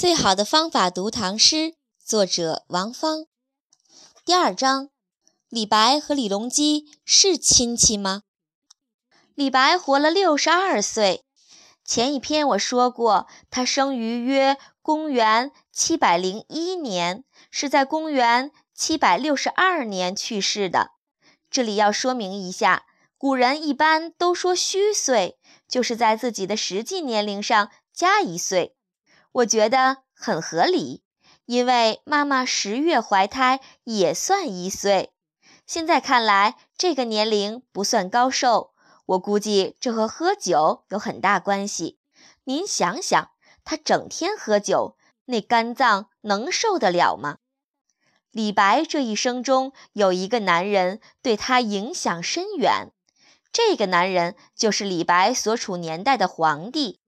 最好的方法读唐诗，作者王芳。第二章：李白和李隆基是亲戚吗？李白活了六十二岁。前一篇我说过，他生于约公元七百零一年，是在公元七百六十二年去世的。这里要说明一下，古人一般都说虚岁，就是在自己的实际年龄上加一岁。我觉得很合理，因为妈妈十月怀胎也算一岁。现在看来，这个年龄不算高寿。我估计这和喝酒有很大关系。您想想，他整天喝酒，那肝脏能受得了吗？李白这一生中有一个男人对他影响深远，这个男人就是李白所处年代的皇帝。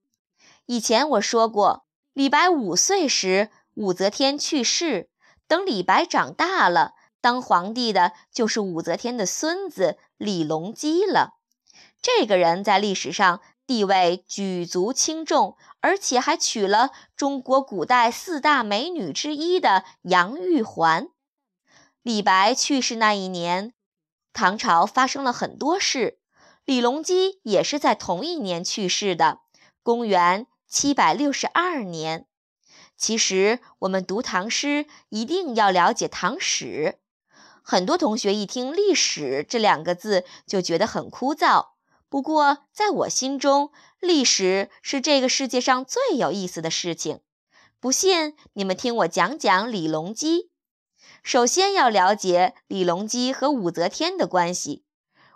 以前我说过。李白五岁时，武则天去世。等李白长大了，当皇帝的就是武则天的孙子李隆基了。这个人在历史上地位举足轻重，而且还娶了中国古代四大美女之一的杨玉环。李白去世那一年，唐朝发生了很多事。李隆基也是在同一年去世的，公元。七百六十二年，其实我们读唐诗一定要了解唐史。很多同学一听“历史”这两个字就觉得很枯燥。不过在我心中，历史是这个世界上最有意思的事情。不信，你们听我讲讲李隆基。首先要了解李隆基和武则天的关系。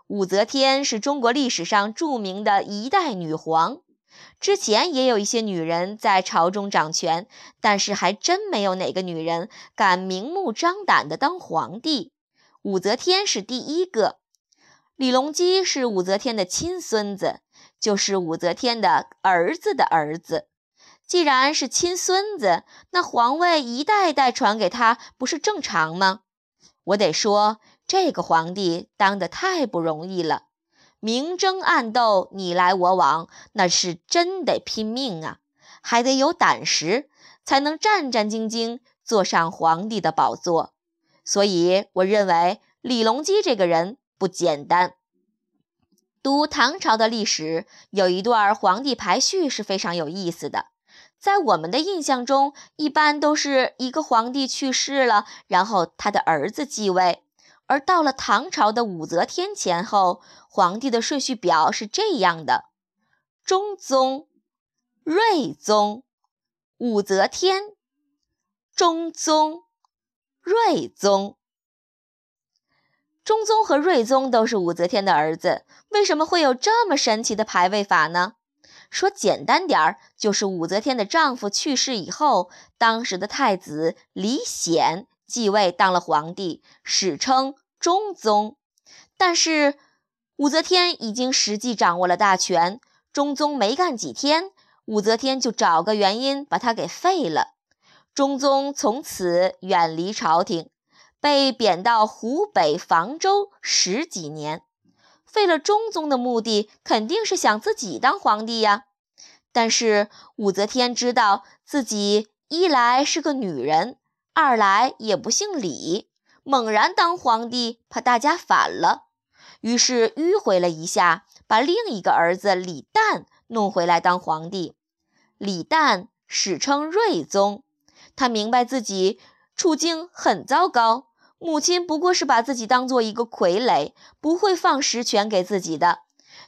武则天是中国历史上著名的一代女皇。之前也有一些女人在朝中掌权，但是还真没有哪个女人敢明目张胆地当皇帝。武则天是第一个。李隆基是武则天的亲孙子，就是武则天的儿子的儿子。既然是亲孙子，那皇位一代代传给他，不是正常吗？我得说，这个皇帝当得太不容易了。明争暗斗，你来我往，那是真得拼命啊！还得有胆识，才能战战兢兢坐上皇帝的宝座。所以，我认为李隆基这个人不简单。读唐朝的历史，有一段皇帝排序是非常有意思的。在我们的印象中，一般都是一个皇帝去世了，然后他的儿子继位。而到了唐朝的武则天前后，皇帝的顺序表是这样的：中宗、睿宗、武则天、中宗、睿宗。中宗和睿宗都是武则天的儿子，为什么会有这么神奇的排位法呢？说简单点儿，就是武则天的丈夫去世以后，当时的太子李显。继位当了皇帝，史称中宗。但是武则天已经实际掌握了大权，中宗没干几天，武则天就找个原因把他给废了。中宗从此远离朝廷，被贬到湖北房州十几年。废了中宗的目的肯定是想自己当皇帝呀。但是武则天知道自己一来是个女人。二来也不姓李，猛然当皇帝，怕大家反了，于是迂回了一下，把另一个儿子李旦弄回来当皇帝。李旦史称睿宗，他明白自己处境很糟糕，母亲不过是把自己当做一个傀儡，不会放实权给自己的，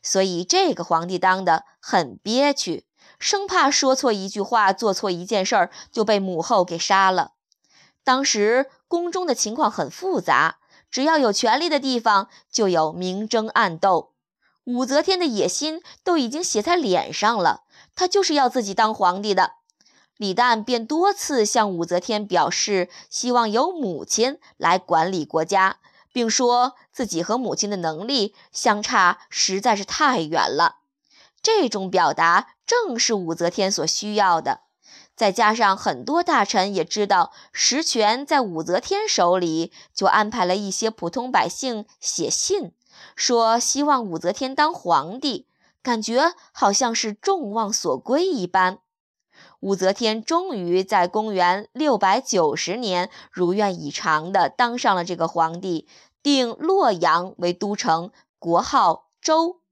所以这个皇帝当得很憋屈，生怕说错一句话，做错一件事儿就被母后给杀了。当时宫中的情况很复杂，只要有权力的地方就有明争暗斗。武则天的野心都已经写在脸上了，她就是要自己当皇帝的。李旦便多次向武则天表示，希望由母亲来管理国家，并说自己和母亲的能力相差实在是太远了。这种表达正是武则天所需要的。再加上很多大臣也知道实权在武则天手里，就安排了一些普通百姓写信，说希望武则天当皇帝，感觉好像是众望所归一般。武则天终于在公元六百九十年如愿以偿地当上了这个皇帝，定洛阳为都城，国号周。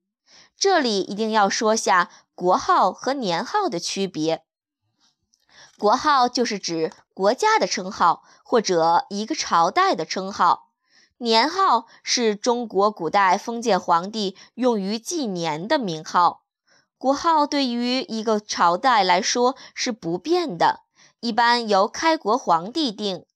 这里一定要说下国号和年号的区别。国号就是指国家的称号或者一个朝代的称号，年号是中国古代封建皇帝用于纪年的名号。国号对于一个朝代来说是不变的，一般由开国皇帝定。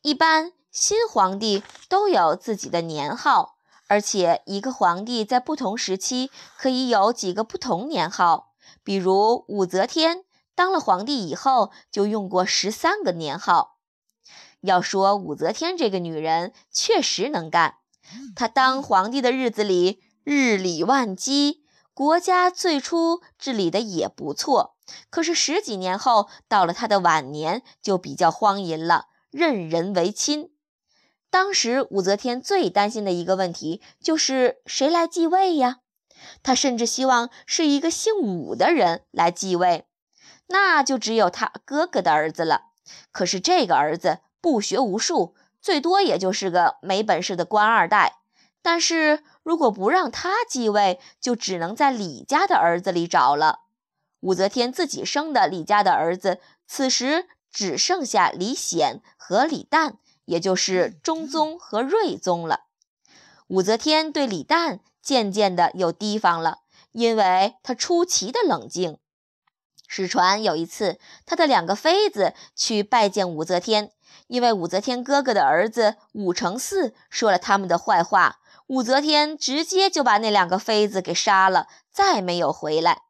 一般新皇帝都有自己的年号，而且一个皇帝在不同时期可以有几个不同年号。比如武则天当了皇帝以后就用过十三个年号。要说武则天这个女人确实能干，她当皇帝的日子里日理万机。国家最初治理的也不错，可是十几年后，到了她的晚年，就比较荒淫了，任人唯亲。当时武则天最担心的一个问题就是谁来继位呀？她甚至希望是一个姓武的人来继位，那就只有他哥哥的儿子了。可是这个儿子不学无术，最多也就是个没本事的官二代。但是如果不让他继位，就只能在李家的儿子里找了。武则天自己生的李家的儿子，此时只剩下李显和李旦，也就是中宗和睿宗了。武则天对李旦渐渐的有提防了，因为他出奇的冷静。史传有一次，他的两个妃子去拜见武则天，因为武则天哥哥的儿子武承嗣说了他们的坏话。武则天直接就把那两个妃子给杀了，再没有回来。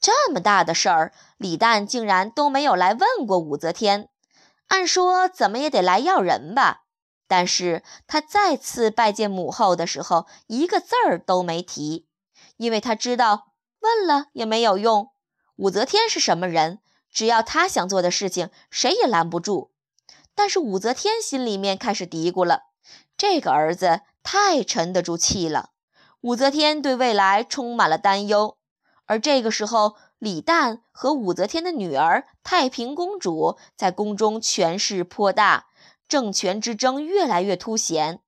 这么大的事儿，李旦竟然都没有来问过武则天。按说怎么也得来要人吧，但是他再次拜见母后的时候，一个字儿都没提，因为他知道问了也没有用。武则天是什么人？只要她想做的事情，谁也拦不住。但是武则天心里面开始嘀咕了：这个儿子。太沉得住气了，武则天对未来充满了担忧。而这个时候，李旦和武则天的女儿太平公主在宫中权势颇大，政权之争越来越凸显。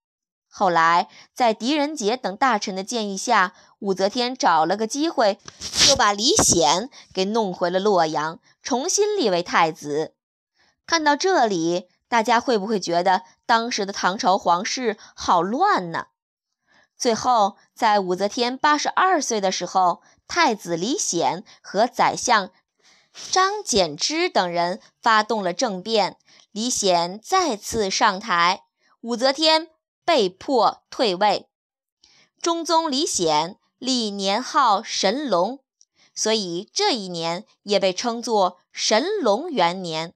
后来，在狄仁杰等大臣的建议下，武则天找了个机会，就把李显给弄回了洛阳，重新立为太子。看到这里。大家会不会觉得当时的唐朝皇室好乱呢？最后，在武则天八十二岁的时候，太子李显和宰相张柬之等人发动了政变，李显再次上台，武则天被迫退位。中宗李显历年号神龙，所以这一年也被称作神龙元年。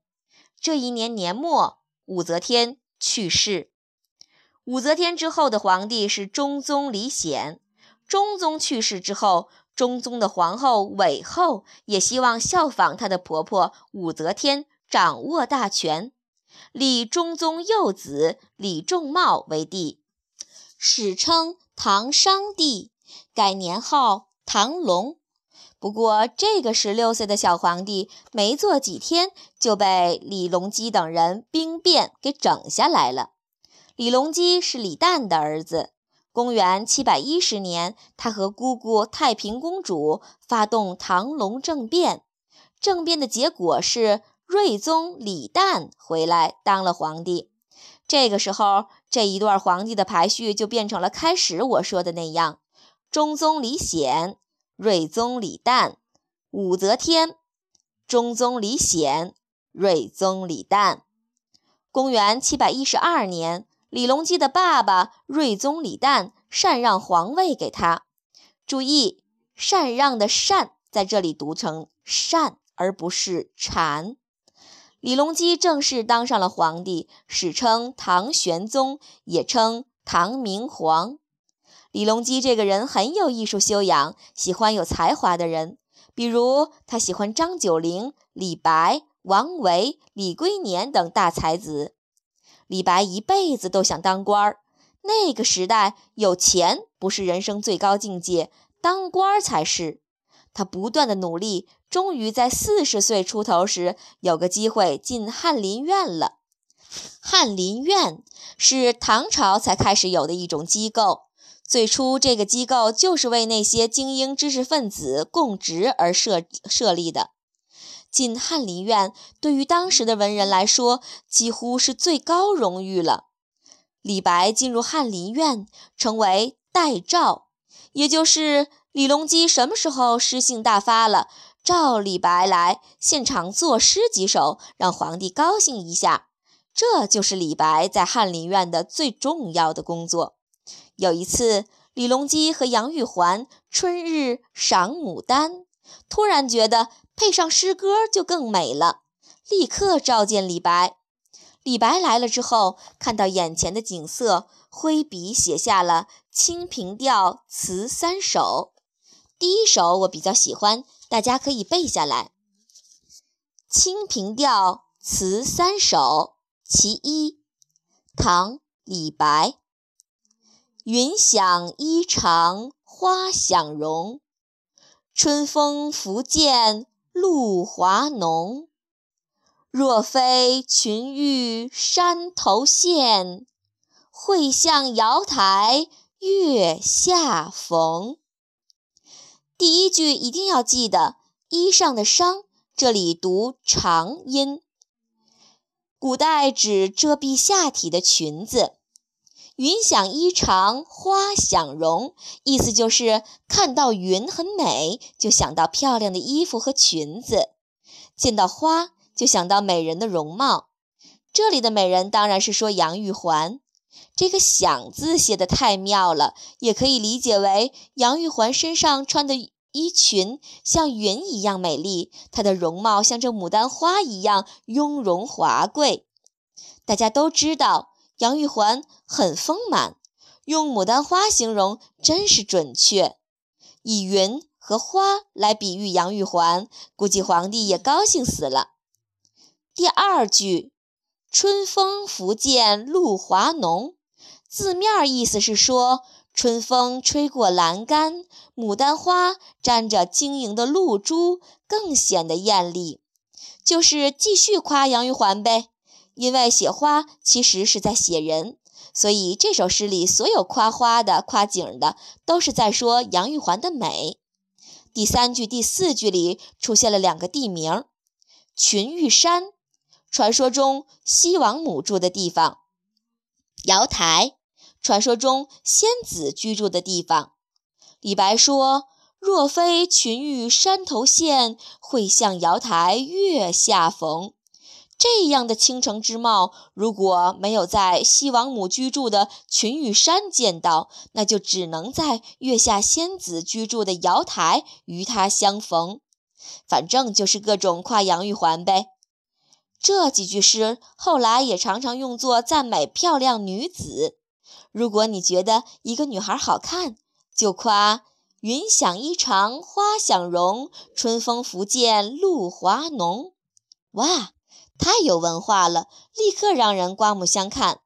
这一年年末。武则天去世，武则天之后的皇帝是中宗李显。中宗去世之后，中宗的皇后韦后也希望效仿她的婆婆武则天，掌握大权，立中宗幼子李仲茂为帝，史称唐商帝，改年号唐隆。不过，这个十六岁的小皇帝没做几天，就被李隆基等人兵变给整下来了。李隆基是李旦的儿子。公元七百一十年，他和姑姑太平公主发动唐隆政变。政变的结果是睿宗李旦回来当了皇帝。这个时候，这一段皇帝的排序就变成了开始我说的那样：中宗李显。睿宗李旦、武则天、中宗李显、睿宗李旦。公元七百一十二年，李隆基的爸爸睿宗李旦禅让皇位给他。注意，禅让的“禅”在这里读成“禅”，而不是“禅”。李隆基正式当上了皇帝，史称唐玄宗，也称唐明皇。李隆基这个人很有艺术修养，喜欢有才华的人。比如，他喜欢张九龄、李白、王维、李龟年等大才子。李白一辈子都想当官儿。那个时代，有钱不是人生最高境界，当官儿才是。他不断的努力，终于在四十岁出头时有个机会进翰林院了。翰林院是唐朝才开始有的一种机构，最初这个机构就是为那些精英知识分子供职而设设立的。进翰林院对于当时的文人来说，几乎是最高荣誉了。李白进入翰林院，成为待召，也就是李隆基什么时候诗兴大发了，召李白来现场作诗几首，让皇帝高兴一下。这就是李白在翰林院的最重要的工作。有一次，李隆基和杨玉环春日赏牡丹，突然觉得配上诗歌就更美了，立刻召见李白。李白来了之后，看到眼前的景色，挥笔写下了《清平调》词三首。第一首我比较喜欢，大家可以背下来，《清平调》词三首其一，唐·李白。云想衣裳花想容，春风拂槛露华浓。若非群玉山头见，会向瑶台月下逢。第一句一定要记得，衣上的裳这里读长音。古代指遮蔽下体的裙子。云想衣裳花想容，意思就是看到云很美，就想到漂亮的衣服和裙子；见到花。就想到美人的容貌，这里的美人当然是说杨玉环。这个“想”字写得太妙了，也可以理解为杨玉环身上穿的衣裙像云一样美丽，她的容貌像这牡丹花一样雍容华贵。大家都知道杨玉环很丰满，用牡丹花形容真是准确。以云和花来比喻杨玉环，估计皇帝也高兴死了。第二句“春风拂槛露华浓”，字面意思是说春风吹过栏杆，牡丹花沾着晶莹的露珠，更显得艳丽。就是继续夸杨玉环呗。因为写花其实是在写人，所以这首诗里所有夸花的、夸景的，都是在说杨玉环的美。第三句、第四句里出现了两个地名：群玉山。传说中西王母住的地方，瑶台；传说中仙子居住的地方。李白说：“若非群玉山头见，会向瑶台月下逢。”这样的倾城之貌，如果没有在西王母居住的群玉山见到，那就只能在月下仙子居住的瑶台与他相逢。反正就是各种夸杨玉环呗。这几句诗后来也常常用作赞美漂亮女子。如果你觉得一个女孩好看，就夸“云想衣裳花想容，春风拂槛露华浓”。哇，太有文化了，立刻让人刮目相看。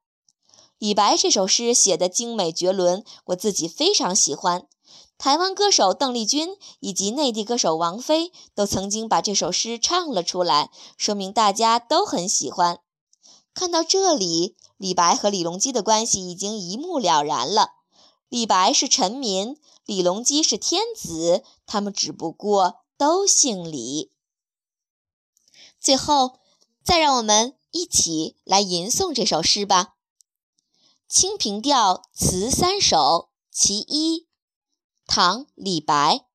李白这首诗写的精美绝伦，我自己非常喜欢。台湾歌手邓丽君以及内地歌手王菲都曾经把这首诗唱了出来，说明大家都很喜欢。看到这里，李白和李隆基的关系已经一目了然了。李白是臣民，李隆基是天子，他们只不过都姓李。最后，再让我们一起来吟诵这首诗吧，《清平调》词三首其一。唐·李白。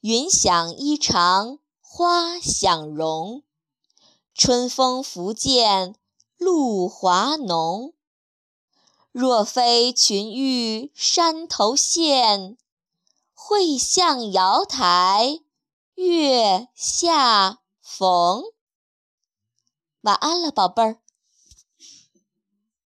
云想衣裳花想容，春风拂槛露华浓。若非群玉山头见，会向瑶台月下逢。晚安了，宝贝儿。